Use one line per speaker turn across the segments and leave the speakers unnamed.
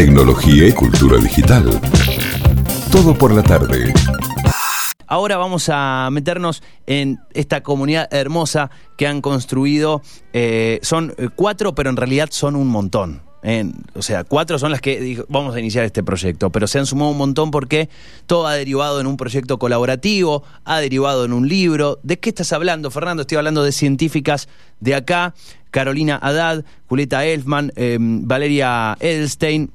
tecnología y cultura digital. Todo por la tarde.
Ahora vamos a meternos en esta comunidad hermosa que han construido. Eh, son eh, cuatro, pero en realidad son un montón. En- o sea, cuatro son las que vamos a iniciar este proyecto, pero se han sumado un montón porque todo ha derivado en un proyecto colaborativo, ha derivado en un libro. ¿De qué estás hablando, Fernando? Estoy hablando de científicas de acá, Carolina Haddad, Julieta Elfman, eh, Valeria Edelstein,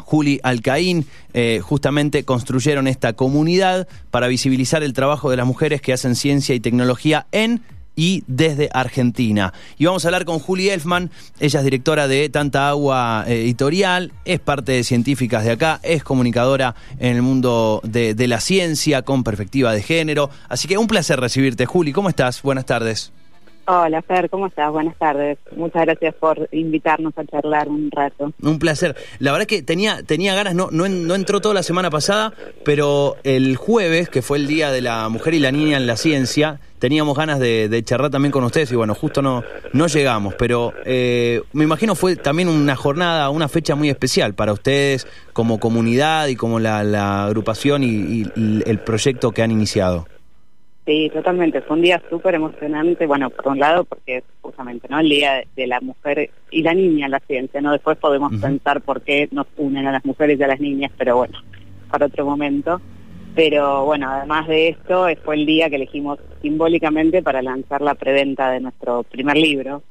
Juli Alcaín, eh, justamente construyeron esta comunidad para visibilizar el trabajo de las mujeres que hacen ciencia y tecnología en y desde Argentina. Y vamos a hablar con Juli Elfman, ella es directora de Tanta Agua eh, Editorial, es parte de Científicas de acá, es comunicadora en el mundo de, de la ciencia con perspectiva de género. Así que un placer recibirte, Juli. ¿Cómo estás? Buenas tardes.
Hola Fer, ¿cómo estás? Buenas tardes. Muchas gracias por invitarnos a charlar un rato.
Un placer. La verdad que tenía, tenía ganas, no, no, en- no entró toda la semana pasada, pero el jueves, que fue el Día de la Mujer y la Niña en la Ciencia, teníamos ganas de, de charlar también con ustedes y bueno, justo no, no llegamos, pero eh, me imagino fue también una jornada, una fecha muy especial para ustedes como comunidad y como la, agrupación y el proyecto que han iniciado.
Sí, totalmente. Fue un día súper emocionante. Bueno, por un lado, porque es justamente no el Día de, la Mujer y la Niña en la ciencia. no Después podemos pensar por qué nos unen a las mujeres y a las niñas, pero bueno, para otro momento. Pero bueno, además de esto, eh, fue el día que elegimos simbólicamente para lanzar la preventa de nuestro primer libro,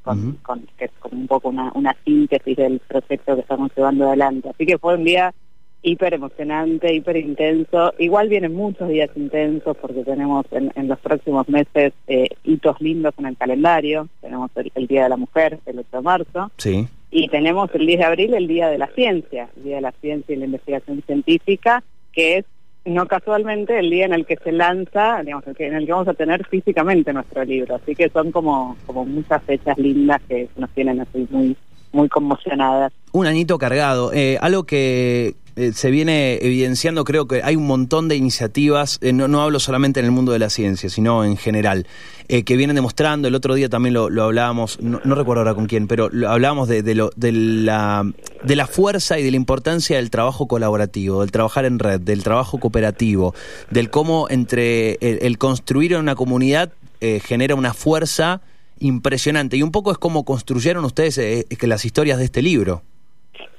con- que es como un poco una, una síntesis del proyecto que estamos llevando adelante. Así que fue un día hiper emocionante, hiper intenso. Igual vienen muchos días intensos porque tenemos en, en los próximos meses eh, hitos lindos en el calendario. Tenemos el, el Día de la Mujer, el 8 de marzo,
Sí.
y tenemos el 10 de abril, el Día de la Ciencia, el Día de la Ciencia y la Investigación Científica, que es no casualmente el día en el que se lanza, digamos, en el que vamos a tener físicamente nuestro libro. Así que son como, como muchas fechas lindas que nos tienen así muy, muy conmocionadas.
Un añito cargado. Eh, algo que eh, se viene evidenciando, creo que hay un montón de iniciativas, eh, no, no hablo solamente en el mundo de la ciencia, sino en general, eh, que vienen demostrando, el otro día también lo, lo hablábamos, no, no recuerdo ahora con quién, pero lo hablábamos de, de, lo, de, la, de la fuerza y de la importancia del trabajo colaborativo, del trabajar en red, del trabajo cooperativo, del cómo entre el, el construir en una comunidad genera una fuerza impresionante. Y un poco es como construyeron ustedes eh, que las historias de este libro.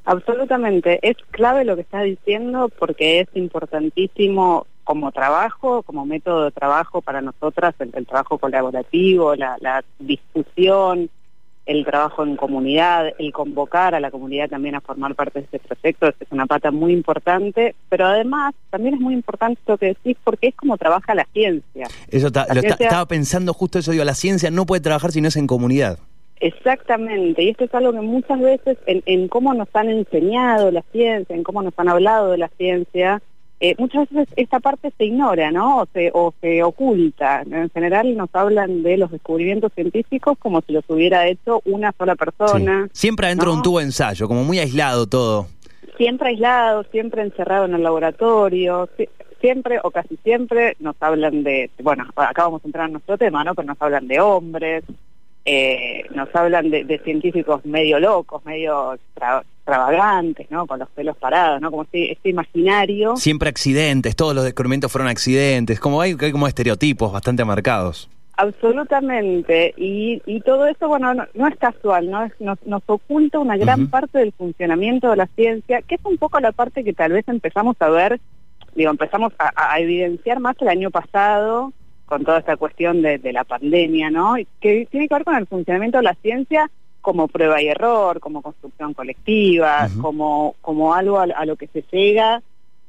Absolutamente, es clave lo que estás diciendo porque es importantísimo como trabajo, como método de trabajo para nosotras, el, el trabajo colaborativo, la, la discusión, el trabajo en comunidad, el convocar a la comunidad también a formar parte de este proyecto, es una pata muy importante, pero además también es muy importante lo que decís porque es como trabaja la ciencia.
Eso
La
lo
ciencia-
estaba pensando justo eso, digo, la ciencia no puede trabajar si no es en comunidad.
Exactamente, y esto es algo que muchas veces en, en cómo nos han enseñado la ciencia, en cómo nos han hablado de la ciencia, eh, muchas veces esta parte se ignora, ¿no? O se, o se oculta. En general nos hablan de los descubrimientos científicos como si los hubiera hecho una sola persona,
Sí. Siempre adentro de un tubo de ensayo, como muy aislado todo.
siempre aislado, siempre encerrado en el laboratorio, si- siempre o casi siempre nos hablan de, bueno, acá vamos a entrar en nuestro tema, ¿no? Pero nos hablan de hombres, eh, nos hablan de, de científicos medio locos, medio extra- extravagantes, ¿no? Con los pelos parados, ¿no? Como este, este imaginario.
Siempre accidentes, todos los descubrimientos fueron accidentes, como hay, hay como estereotipos bastante marcados.
Absolutamente, y, y todo eso, bueno, no, no es casual, ¿no? Es- nos, nos oculta una gran parte del funcionamiento de la ciencia, que es un poco la parte que tal vez empezamos a ver, digo, empezamos a, a evidenciar más el año pasado con toda esta cuestión de, de la pandemia, ¿no? Y que tiene que ver con el funcionamiento de la ciencia como prueba y error, como construcción colectiva, como, como algo a, a lo que se llega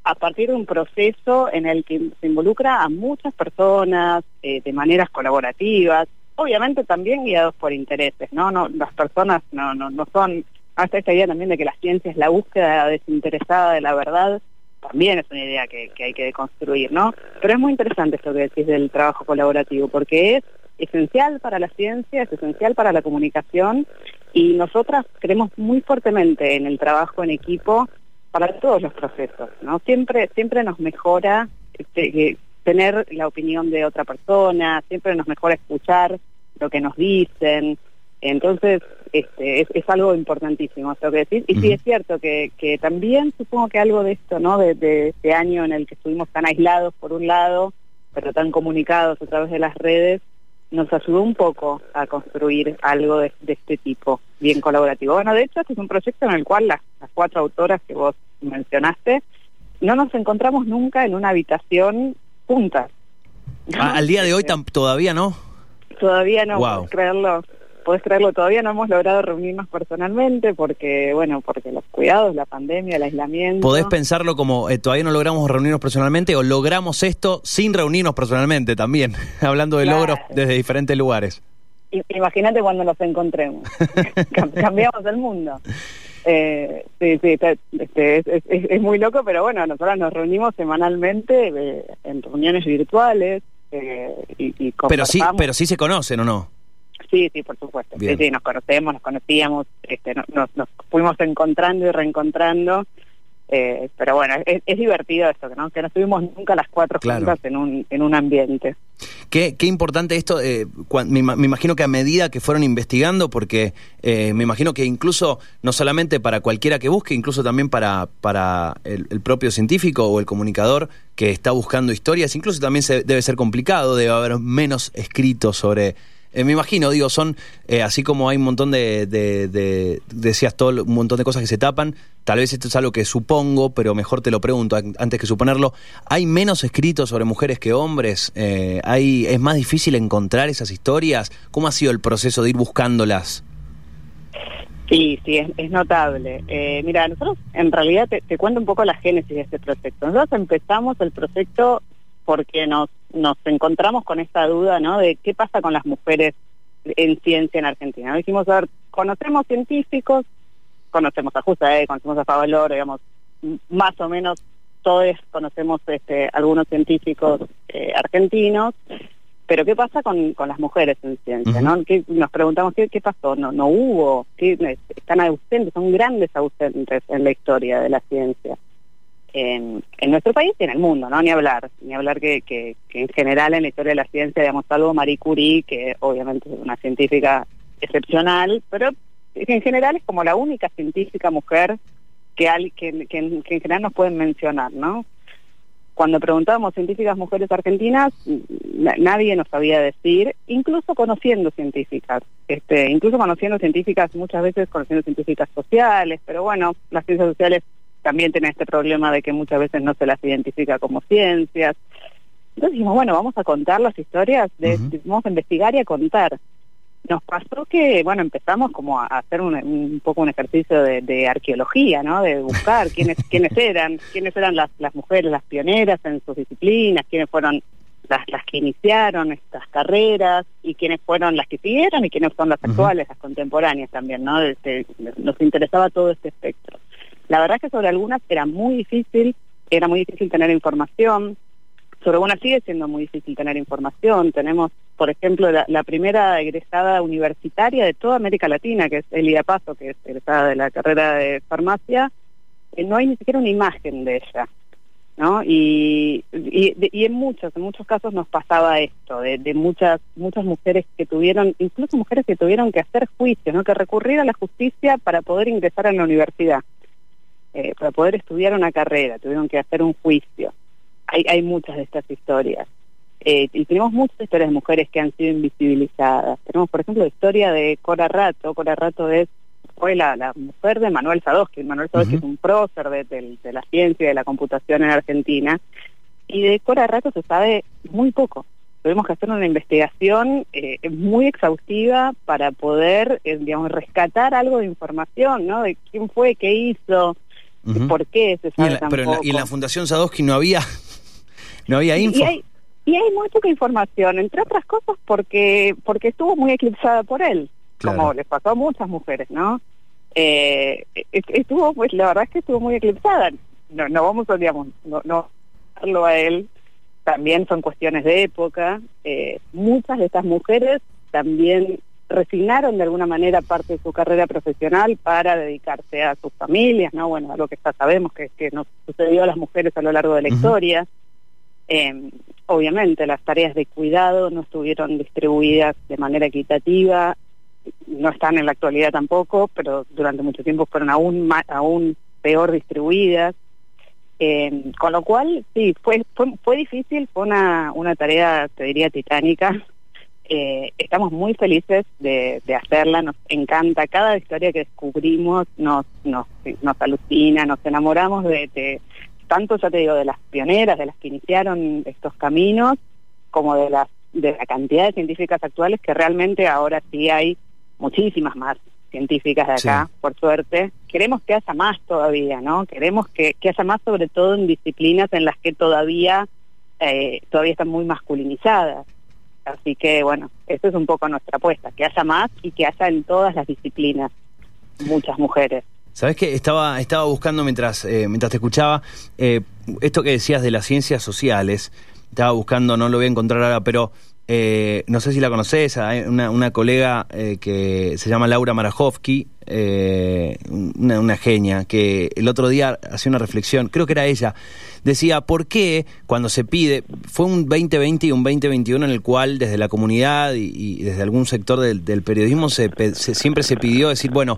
a partir de un proceso en el que se involucra a muchas personas eh, de maneras colaborativas, obviamente también guiados por intereses, ¿no? no las personas no, no, no son, hasta esta idea también de que la ciencia es la búsqueda desinteresada de la verdad, también es una idea que, que hay que deconstruir, ¿no? Pero es muy interesante esto que decís del trabajo colaborativo, porque es esencial para la ciencia, es esencial para la comunicación y nosotras creemos muy fuertemente en el trabajo en equipo para todos los procesos, ¿no? Siempre, siempre nos mejora este, tener la opinión de otra persona, siempre nos mejora escuchar lo que nos dicen, Entonces, este, es, algo importantísimo, tengo que decir. Y sí es cierto que, que también supongo que algo de esto, ¿no? De, de este año en el que estuvimos tan aislados por un lado, pero tan comunicados a través de las redes, nos ayudó un poco a construir algo de, este tipo, bien colaborativo. Bueno, de hecho, este es un proyecto en el cual las, cuatro autoras que vos mencionaste, no nos encontramos nunca en una habitación juntas.
Ah, al día de hoy todavía no.
Todavía no, puedo creerlo podés creerlo, todavía no hemos logrado reunirnos personalmente porque, bueno, porque los cuidados, la pandemia, el aislamiento.
¿Podés pensarlo como eh, todavía no logramos reunirnos personalmente o logramos esto sin reunirnos personalmente también, hablando de logros desde diferentes lugares?
Imagínate cuando nos encontremos. Cambiamos el mundo. Eh, sí, sí, este, es, muy loco, pero bueno, nosotros nos reunimos semanalmente eh, en reuniones virtuales y, y
Pero sí, pero sí se conocen o no.
Sí, sí, por supuesto. Sí, sí, nos conocemos, nos conocíamos, este, nos, nos fuimos encontrando y reencontrando. Eh, pero bueno, es, divertido esto, ¿no? que no estuvimos nunca las cuatro juntas en un, en un ambiente.
Qué, qué importante esto, eh, me, imagino que a medida que fueron investigando, porque eh, me imagino que incluso, no solamente para cualquiera que busque, incluso también para, para el, el, propio científico o el comunicador que está buscando historias, incluso también se, debe ser complicado, debe haber menos escritos sobre eh, me imagino, digo, son eh, así como hay un montón de, decías todo, un montón de cosas que se tapan, tal vez esto es algo que supongo, pero mejor te lo pregunto antes que suponerlo. ¿Hay menos escritos sobre mujeres que hombres? Eh, ¿hay, ¿Es más difícil encontrar esas historias? ¿Cómo ha sido el proceso de ir buscándolas?
Sí, sí, es, notable. mira, nosotros en realidad te, cuento un poco la génesis de este proyecto. Nosotros empezamos el proyecto porque nos, nos encontramos con esta duda, ¿no? De qué pasa con las mujeres en ciencia en Argentina. Dijimos, a ver, conocemos científicos, conocemos a Justa, conocemos a Favalor, digamos, más o menos todos conocemos este, algunos científicos eh, argentinos, pero ¿qué pasa con, con las mujeres en ciencia? ¿no? nos preguntamos ¿qué, qué pasó, no, no hubo, están ausentes, son grandes ausentes en la historia de la ciencia en, nuestro país y en el mundo, ¿no? Ni hablar, ni hablar que, que, en general en la historia de la ciencia, digamos, algo Marie Curie, que obviamente es una científica excepcional, pero en general es como la única científica mujer que, que, que, en general nos pueden mencionar, ¿no? Cuando preguntábamos científicas mujeres argentinas, nadie nos sabía decir, incluso conociendo científicas, este, incluso conociendo científicas, muchas veces conociendo científicas sociales, pero bueno, las ciencias sociales también tiene este problema de que muchas veces no se las identifica como ciencias. Entonces dijimos, bueno, vamos a contar las historias, de, vamos a investigar y a contar. Nos pasó que, bueno, empezamos como a hacer un, poco un ejercicio de, arqueología, ¿no? De buscar quiénes, quiénes eran, quiénes eran las, las mujeres, las pioneras en sus disciplinas, quiénes fueron las, las que iniciaron estas carreras y quiénes fueron las que siguieron y quiénes son las actuales, las contemporáneas también, ¿no? Este, nos interesaba todo este espectro. La verdad es que sobre algunas era muy difícil, era muy difícil tener información, sobre algunas sigue siendo muy difícil tener información. Tenemos, por ejemplo, la, primera egresada universitaria de toda América Latina, que es Elia Paso, que es egresada de la carrera de farmacia, eh, no hay ni siquiera una imagen de ella. ¿no? Y, en muchos, en muchos casos nos pasaba esto, de, de, muchas, muchas mujeres que tuvieron, incluso mujeres que tuvieron que hacer juicio, ¿no? Que recurrir a la justicia para poder ingresar a la universidad. Eh, para poder estudiar una carrera, tuvieron que hacer un juicio. Hay, hay muchas de estas historias. Eh, y tenemos muchas historias de mujeres que han sido invisibilizadas. Tenemos, por ejemplo, la historia de Cora Rato. Cora Rato es fue la, la mujer de Manuel Sadowski. Manuel Sadowski es un prócer de, la ciencia y de la computación en Argentina. Y de Cora Rato se sabe muy poco. Tuvimos que hacer una investigación eh, muy exhaustiva para poder, digamos, rescatar algo de información, ¿no? De quién fue, qué hizo, ¿Por qué se sabe
y Pero en la, Fundación Sadowski no había, no había info.
Y hay, y hay muy poca información, entre otras cosas porque porque estuvo muy eclipsada por él, como les pasó a muchas mujeres, ¿no? Eh, estuvo, pues la verdad es que estuvo muy eclipsada. No, no vamos a, digamos, no, no darlo a él. También son cuestiones de época. Eh, muchas de estas mujeres también resignaron de alguna manera parte de su carrera profesional para dedicarse a sus familias, ¿no? Bueno, algo que ya sabemos que, que nos sucedió a las mujeres a lo largo de la historia. Em, obviamente las tareas de cuidado no estuvieron distribuidas de manera equitativa no están en la actualidad tampoco, pero durante mucho tiempo fueron aún, más, aún peor distribuidas. Eh, con lo cual, sí, fue, fue, fue difícil, fue una, una tarea, te diría, titánica. Eh, estamos muy felices de, de, hacerla, nos encanta, cada historia que descubrimos nos, nos, nos alucina, nos enamoramos de, de, tanto, ya te digo, de las pioneras, de las que iniciaron estos caminos, como de las de la cantidad de científicas actuales que realmente ahora sí hay muchísimas más científicas de acá, sí. por suerte. Queremos que haya más todavía, ¿no? Queremos que, que haya más sobre todo en disciplinas en las que todavía, eh, todavía están muy masculinizadas. Así que, bueno, eso es un poco nuestra apuesta, que haya más y que haya en todas las disciplinas muchas mujeres.
Sabes que estaba estaba buscando mientras eh, mientras te escuchaba eh, esto que decías de las ciencias sociales. Estaba buscando, no lo voy a encontrar ahora, pero eh, no sé si la conoces, una, una colega eh, que se llama Laura Marajovsky, eh, una, genia, que el otro día hacía una reflexión, creo que era ella, decía, ¿por qué cuando se pide, fue un 2020 y un 2021 en el cual desde la comunidad y, desde algún sector del, periodismo se, siempre se pidió decir, bueno,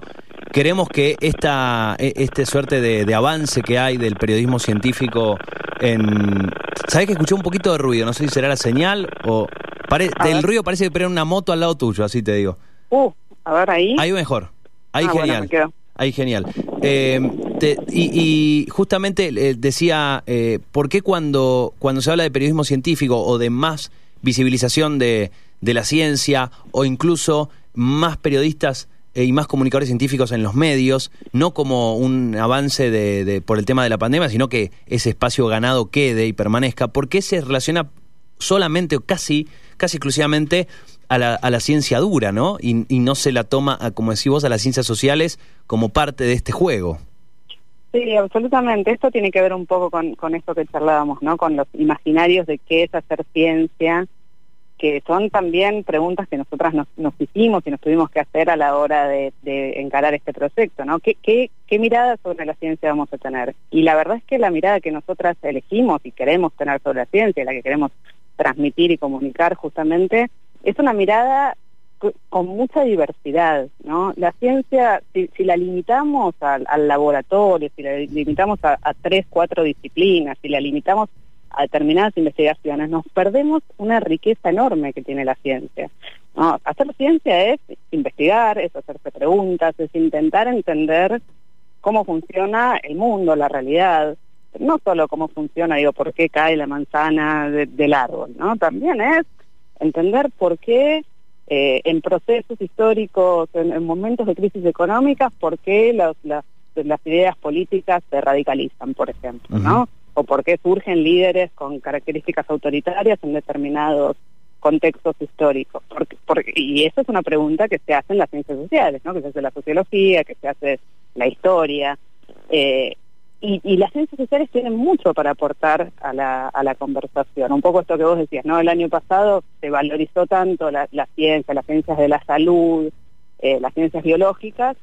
queremos que esta este suerte de, de, avance que hay del periodismo científico en... ¿Sabes que escuché un poquito de ruido? No sé si será la señal o... Pare del ruido parece que era una moto al lado tuyo, así te digo.
Uh, a ver ahí.
Ahí mejor. Ahí ah, genial. Bueno, ahí genial. Eh, te, y, y, justamente eh, decía, eh, ¿por qué cuando, cuando se habla de periodismo científico o de más visibilización de, de la ciencia o incluso más periodistas y más comunicadores científicos en los medios, no como un avance de, de, por el tema de la pandemia, sino que ese espacio ganado quede y permanezca. ¿Por qué se relaciona solamente o casi, casi exclusivamente a la, a la ciencia dura, ¿no? Y, y, no se la toma, a, como decís vos, a las ciencias sociales como parte de este juego.
Sí, absolutamente. Esto tiene que ver un poco con, con esto que charlábamos, ¿no? Con los imaginarios de qué es hacer ciencia, que son también preguntas que nosotras nos, nos hicimos y nos tuvimos que hacer a la hora de, de encarar este proyecto, ¿no? ¿Qué, ¿Qué, qué, mirada sobre la ciencia vamos a tener? Y la verdad es que la mirada que nosotras elegimos y queremos tener sobre la ciencia, la que queremos transmitir y comunicar justamente, es una mirada con mucha diversidad, ¿no? La ciencia, si, la limitamos al, laboratorio, si la limitamos a, tres, cuatro disciplinas, si la limitamos a determinadas investigaciones, nos perdemos una riqueza enorme que tiene la ciencia. Hacer ciencia es investigar, es hacerse preguntas, es intentar entender cómo funciona el mundo, la realidad, no solo cómo funciona, digo, por qué cae la manzana de, del árbol, ¿no? También es entender por qué eh, en procesos históricos, en, en, momentos de crisis económicas, por qué los, las, las ideas políticas se radicalizan, por ejemplo, ¿no? Uh -huh. O por qué surgen líderes con características autoritarias en determinados contextos históricos. Porque, porque, y eso es una pregunta que se hace en las ciencias sociales, ¿no? Que se hace la sociología, que se hace la historia. Eh, y, y, las ciencias sociales tienen mucho para aportar a la, a la conversación. Un poco esto que vos decías, ¿no? El año pasado se valorizó tanto la, la ciencia, las ciencias de la salud, eh, las ciencias biológicas,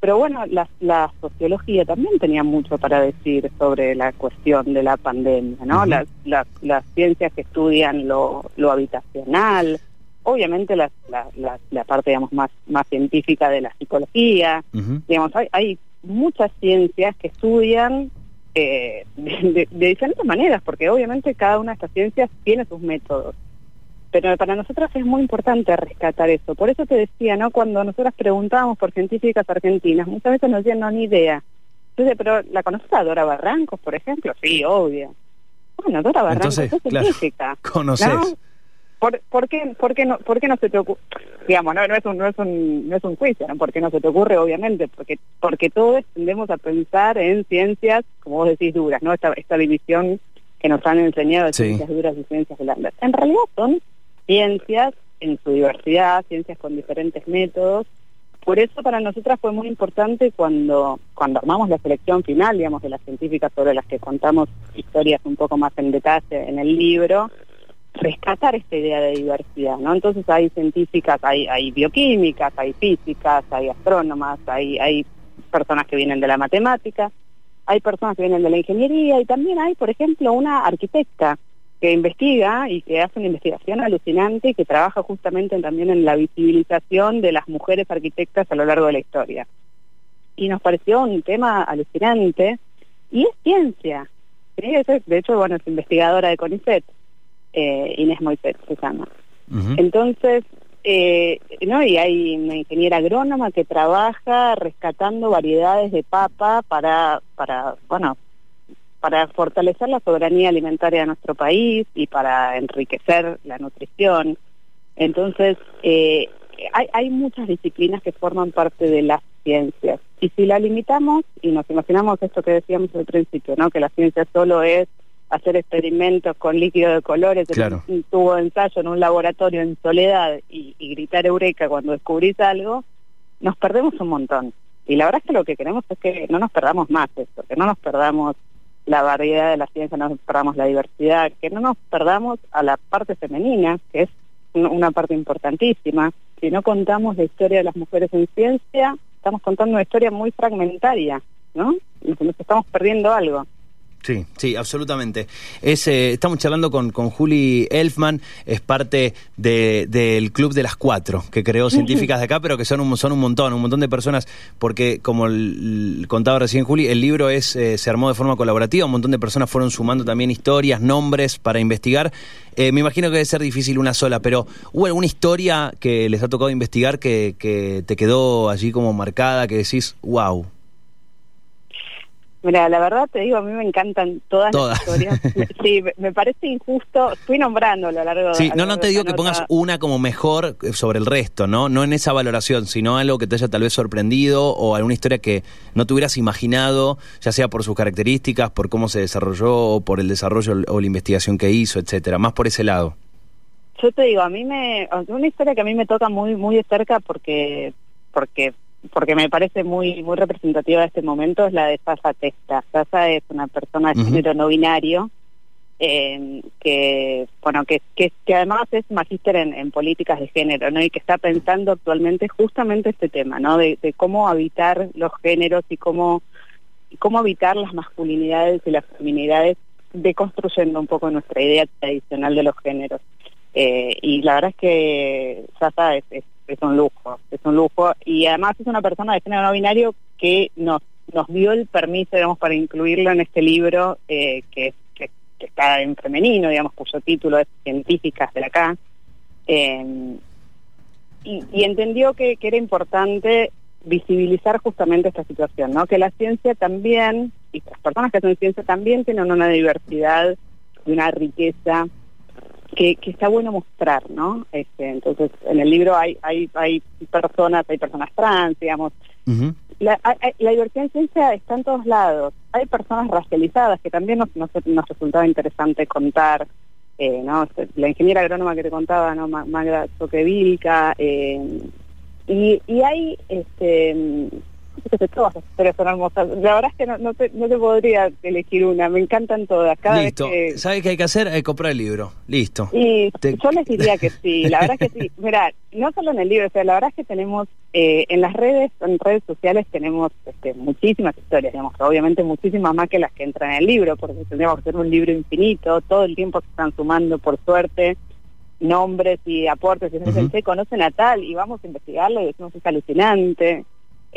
pero bueno, la, la, sociología también tenía mucho para decir sobre la cuestión de la pandemia, ¿no? Uh -huh. las, las, las, ciencias que estudian lo, lo habitacional, obviamente la, la, la, la, parte, digamos, más, más científica de la psicología, uh -huh. digamos, hay, hay muchas ciencias que estudian eh, de, de, diferentes maneras, porque obviamente cada una de estas ciencias tiene sus métodos. Pero para nosotros es muy importante rescatar eso. Por eso te decía, ¿no? Cuando nosotras preguntábamos por científicas argentinas, muchas veces nos decían, no, ni idea. Entonces, pero ¿la conoces a Dora Barrancos, por ejemplo? Sí, obvio. Bueno, Dora Barrancos Entonces, es científica.
¿Conoces? ¿no?
¿Por, por, qué, por, qué no, ¿Por qué no se te ocurre? Digamos, no, no, es un, no, es un, no es un juicio, ¿no? ¿Por qué no se te ocurre? Obviamente, porque, porque todos tendemos a pensar en ciencias, como vos decís, duras, ¿no? Esta, esta división que nos han enseñado de sí. ciencias duras y ciencias blandas. En realidad son ciencias en su diversidad, ciencias con diferentes métodos. Por eso para nosotras fue muy importante cuando, cuando armamos la selección final, digamos, de las científicas sobre las que contamos historias un poco más en detalle en el libro, rescatar esta idea de diversidad, ¿no? Entonces hay científicas, hay, bioquímicas, hay físicas, hay astrónomas, hay personas que vienen de la matemática, hay personas que vienen de la ingeniería y también hay, por ejemplo, una arquitecta que investiga y que hace una investigación alucinante y que trabaja justamente también en la visibilización de las mujeres arquitectas a lo largo de la historia. Y nos pareció un tema alucinante y es ciencia. De hecho, bueno, es investigadora de CONICET, eh, Inés Moisés se llama. Entonces, eh, ¿no? Y hay una ingeniera agrónoma que trabaja rescatando variedades de papa para, para, bueno, para fortalecer la soberanía alimentaria de nuestro país y para enriquecer la nutrición. Entonces, eh, hay, hay muchas disciplinas que forman parte de las ciencias. Y si la limitamos y nos imaginamos esto que decíamos al principio, ¿no? que la ciencia solo es hacer experimentos con líquido de colores en un tubo de ensayo en un laboratorio en soledad y, gritar eureka cuando descubrís algo, nos perdemos un montón. Y la verdad es que lo que queremos es que no nos perdamos más esto, que no nos perdamos la variedad de la ciencia, no nos perdamos la diversidad, que no nos perdamos a la parte femenina, que es una parte importantísima. Si no contamos la historia de las mujeres en ciencia, estamos contando una historia muy fragmentaria, ¿no? Nos estamos perdiendo algo.
Sí, sí, absolutamente. Es, eh, estamos charlando con, con Juli Elfman, es parte del Club de las Cuatro, que creó científicas de acá, pero que son un, son un montón, un montón de personas, porque como contaba recién Juli, el libro es eh, se armó de forma colaborativa, un montón de personas fueron sumando también historias, nombres para investigar. Eh, me imagino que debe ser difícil una sola, pero ¿hubo alguna historia que les ha tocado investigar que, que te quedó allí como marcada, que decís, wow,
Mira, la verdad te digo, a mí me encantan todas, las historias. sí, me parece injusto. Fui nombrando a lo largo
Sí, no, no te digo que pongas una como mejor sobre el resto, ¿no? No en esa valoración, sino algo que te haya tal vez sorprendido o alguna historia que no te hubieras imaginado, ya sea por sus características, por cómo se desarrolló, o por el desarrollo o la investigación que hizo, etcétera. Más por ese lado.
Yo te digo, a mí me. Una historia que a mí me toca muy, muy de cerca porque porque porque me parece muy muy representativa de este momento es la de Sasa Testa. Sasa es una persona de género no binario eh, que bueno que, que, además es magíster en, políticas de género no y que está pensando actualmente justamente este tema no de, cómo habitar los géneros y cómo cómo habitar las masculinidades y las feminidades deconstruyendo un poco nuestra idea tradicional de los géneros. Eh, y la verdad es que Sasa es es un lujo, es un lujo. Y además es una persona de género no binario que nos, nos dio el permiso, digamos, para incluirlo en este libro eh, que, que, está en femenino, digamos, cuyo título es Científicas de K. Eh, y, entendió que, que era importante visibilizar justamente esta situación, ¿no? Que la ciencia también, y las personas que hacen ciencia también tienen una diversidad y una riqueza que, está bueno mostrar, ¿no? Este, entonces, en el libro hay, hay, hay personas, hay personas trans, digamos. la, la, diversidad en ciencia está en todos lados. Hay personas racializadas que también nos, nos, resultaba interesante contar. Eh, ¿no? La ingeniera agrónoma que te contaba, ¿no? Magda Soquevilca, eh, y, y hay este todas las historias son hermosas. La verdad es que no, te, no te podría elegir una, me encantan todas. Cada
Listo,
vez
¿sabes qué hay que hacer? Hay que comprar el libro. Listo.
Y yo les diría que sí, la verdad es que sí. Mira, no solo en el libro, o sea, la verdad es que tenemos eh, en las redes, en redes sociales tenemos este, muchísimas historias, digamos, obviamente muchísimas más que las que entran en el libro, porque tendríamos que ser un libro infinito, todo el tiempo se están sumando, por suerte, nombres y aportes, y uh conocen a tal, y vamos a investigarlo y decimos es alucinante.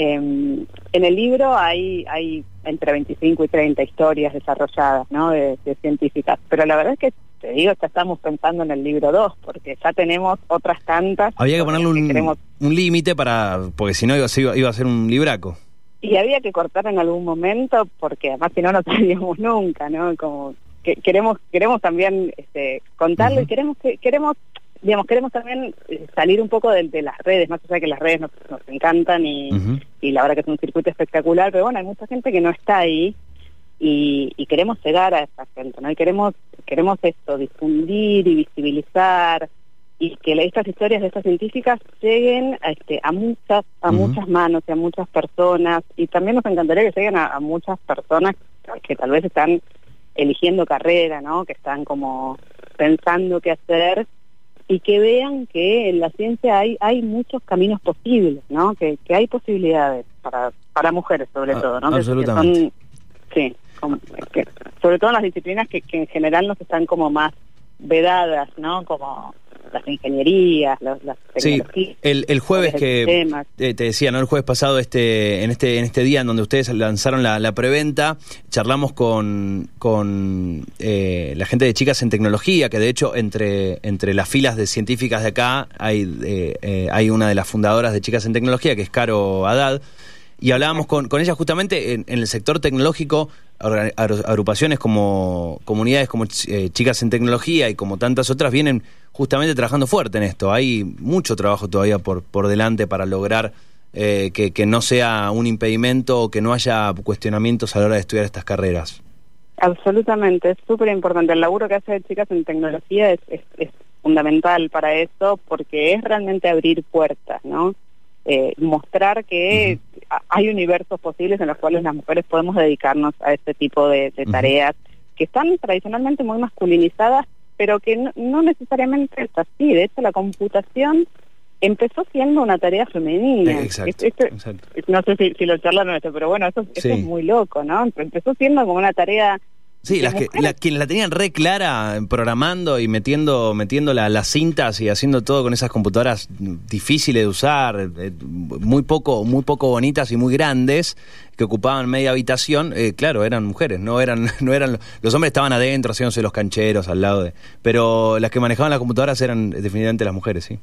Em, en el libro hay, hay entre 25 y 30 historias desarrolladas, ¿no? De, científicas, pero la verdad es que te digo, ya estamos pensando en el libro 2, porque ya tenemos otras tantas.
Había que ponerle un, un límite para, porque si no iba, iba, a ser un libraco.
Y había que cortar en algún momento, porque además si no, no sabíamos nunca, ¿no? Como que queremos queremos también este, contarlo y queremos que queremos digamos, queremos también eh, salir un poco de, las redes, más allá de que las redes nos, encantan y, la verdad que es un circuito espectacular, pero bueno, hay mucha gente que no está ahí y, queremos llegar a esa gente, ¿no? Y queremos, queremos esto, difundir y visibilizar y que estas historias de estas científicas lleguen a, este, a muchas a muchas manos y a muchas personas y también nos encantaría que lleguen a, muchas personas que tal vez están eligiendo carrera, ¿no? Que están como pensando qué hacer y que vean que en la ciencia hay hay muchos caminos posibles, ¿no? Que, que hay posibilidades para para mujeres sobre ah, todo, ¿no?
Absolutamente.
sí, sobre todo en las disciplinas que, que en general nos están como más vedadas, ¿no? Como las ingenierías, las
tecnologías. Sí, el, el jueves que te decía, ¿no? El jueves pasado, este, en este, en este día en donde ustedes lanzaron la, la preventa, charlamos con, con eh, la gente de Chicas en Tecnología, que de hecho entre, entre las filas de científicas de acá hay, eh, eh, hay una de las fundadoras de Chicas en Tecnología, que es Caro Haddad y hablábamos con, con ella justamente en, el sector tecnológico, agrupaciones como comunidades como eh, Chicas en Tecnología y como tantas otras vienen justamente trabajando fuerte en esto. Hay mucho trabajo todavía por, por delante para lograr eh, que, que, no sea un impedimento o que no haya cuestionamientos a la hora de estudiar estas carreras.
Absolutamente, es súper importante. El laburo que hace Chicas en Tecnología es, es, es fundamental para eso porque es realmente abrir puertas, ¿no? Eh, mostrar que hay universos posibles en los cuales las mujeres podemos dedicarnos a este tipo de, tareas que están tradicionalmente muy masculinizadas, pero que no, necesariamente es así. De hecho, la computación empezó siendo una tarea femenina.
Exacto,
No sé si, lo charlan esto, pero bueno, eso, eso es muy loco, ¿no? Empezó siendo como una tarea
Sí, las que, la, quienes la tenían re clara programando y metiendo, metiendo las cintas y haciendo todo con esas computadoras difíciles de usar, eh, muy poco, muy poco bonitas y muy grandes, que ocupaban media habitación, eh, claro, eran mujeres, no eran, no eran, los hombres estaban adentro haciéndose los cancheros al lado de, pero las que manejaban las computadoras eran definitivamente las mujeres, sí.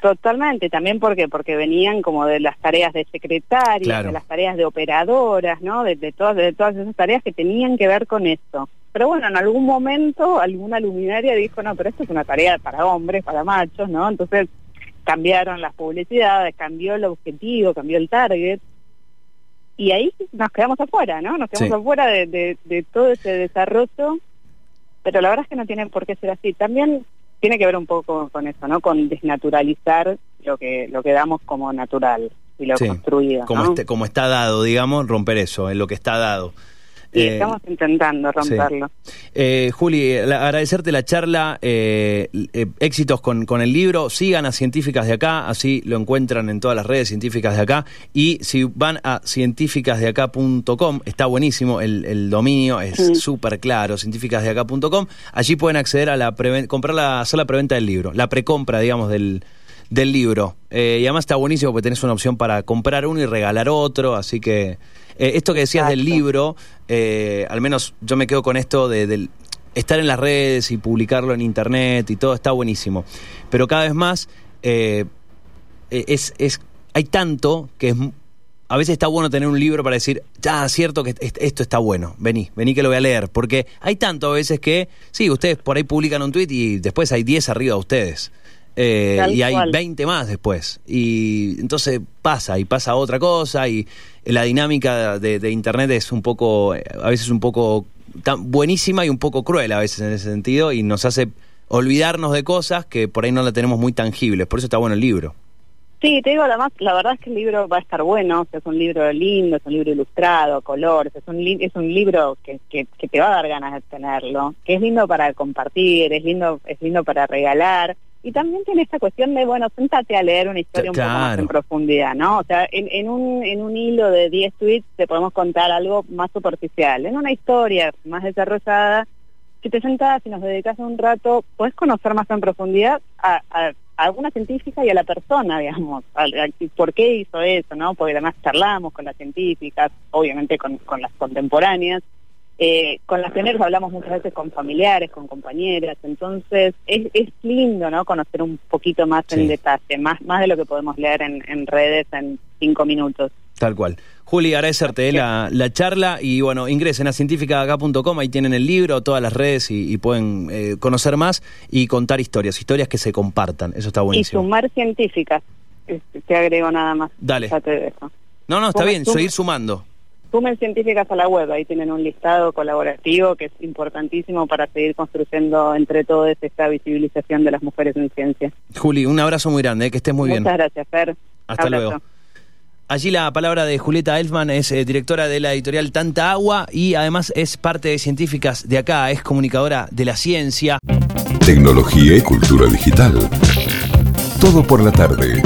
Totalmente, también porque porque venían como de las tareas de secretarias, de las tareas de operadoras, ¿no? De, todas de todas esas tareas que tenían que ver con esto. Pero bueno, en algún momento alguna luminaria dijo, no, pero esto es una tarea para hombres, para machos, ¿no? Entonces cambiaron las publicidades, cambió el objetivo, cambió el target. Y ahí nos quedamos afuera, ¿no? Nos quedamos afuera de, de, de todo ese desarrollo. Pero la verdad es que no tienen por qué ser así. También tiene que ver un poco con eso, ¿no? Con desnaturalizar lo que lo que damos como natural y lo construido.
Como, este, como está dado, digamos, romper eso, en lo que está dado.
Y eh, estamos intentando romperlo.
Eh, Juli, agradecerte la charla, eh, éxitos con, con, el libro, sigan a Científicas de Acá, así lo encuentran en todas las redes científicas de acá, y si van a científicasdeacá.com, está buenísimo, el, el dominio es súper claro, científicasdeacá.com, allí pueden acceder a la comprar la, hacer la preventa del libro, la precompra, digamos, del del libro. y además está buenísimo porque tenés una opción para comprar uno y regalar otro, así que eh, esto que decías del libro, eh, al menos yo me quedo con esto de, estar en las redes y publicarlo en internet y todo está buenísimo. Pero cada vez más eh, es, es, hay tanto que es, a veces está bueno tener un libro para decir, ya, cierto que esto está bueno, vení, vení que lo voy a leer. Porque hay tanto a veces que, sí, ustedes por ahí publican un tweet y después hay 10 arriba de ustedes. Y hay 20 más después. Y entonces pasa, y pasa otra cosa, y la dinámica de, Internet es un poco, a veces un poco tan buenísima y un poco cruel a veces en ese sentido y nos hace olvidarnos de cosas que por ahí no la tenemos muy tangibles. Por eso está bueno el libro.
Sí, te digo, además, la verdad es que el libro va a estar bueno, es un libro lindo, es un libro ilustrado, colores, es un, es un libro que, que, que, te va a dar ganas de tenerlo, que es lindo para compartir, es lindo, es lindo para regalar, y también tiene esta cuestión de, bueno, sentate a leer una historia un poco más en profundidad, ¿no? O sea, en, en, un, en un hilo de 10 tweets te podemos contar algo más superficial. En una historia más desarrollada, si te sentás y nos dedicas un rato, puedes conocer más en profundidad a, a, alguna científica y a la persona, digamos, por qué hizo eso, ¿no? Porque además charlamos con las científicas, obviamente con, con las contemporáneas, eh, con las pioneras hablamos muchas veces con familiares, con compañeras, entonces es, es lindo ¿no? conocer un poquito más en detalle, más, más de lo que podemos leer en, en redes en cinco minutos.
Tal cual. Juli, agradecerte eh, la, la, charla y bueno, ingresen a cientificaacá.com, ahí tienen el libro, todas las redes y, pueden eh, conocer más y contar historias, historias que se compartan, eso está buenísimo.
Y sumar científicas, te agrego nada más.
Dale. No, no, está bien, seguir sumando.
Sumen Científicas a la web, ahí tienen un listado colaborativo que es importantísimo para seguir construyendo entre todos esta visibilización de las mujeres en ciencia.
Juli, un abrazo muy grande, eh, que estés muy
bien. Muchas gracias, Fer.
Hasta luego. Allí la palabra de Julieta Elfman es eh, directora de la editorial Tanta Agua y además es parte de Científicas de acá, es comunicadora de la ciencia.
Tecnología y cultura digital. Todo por la tarde.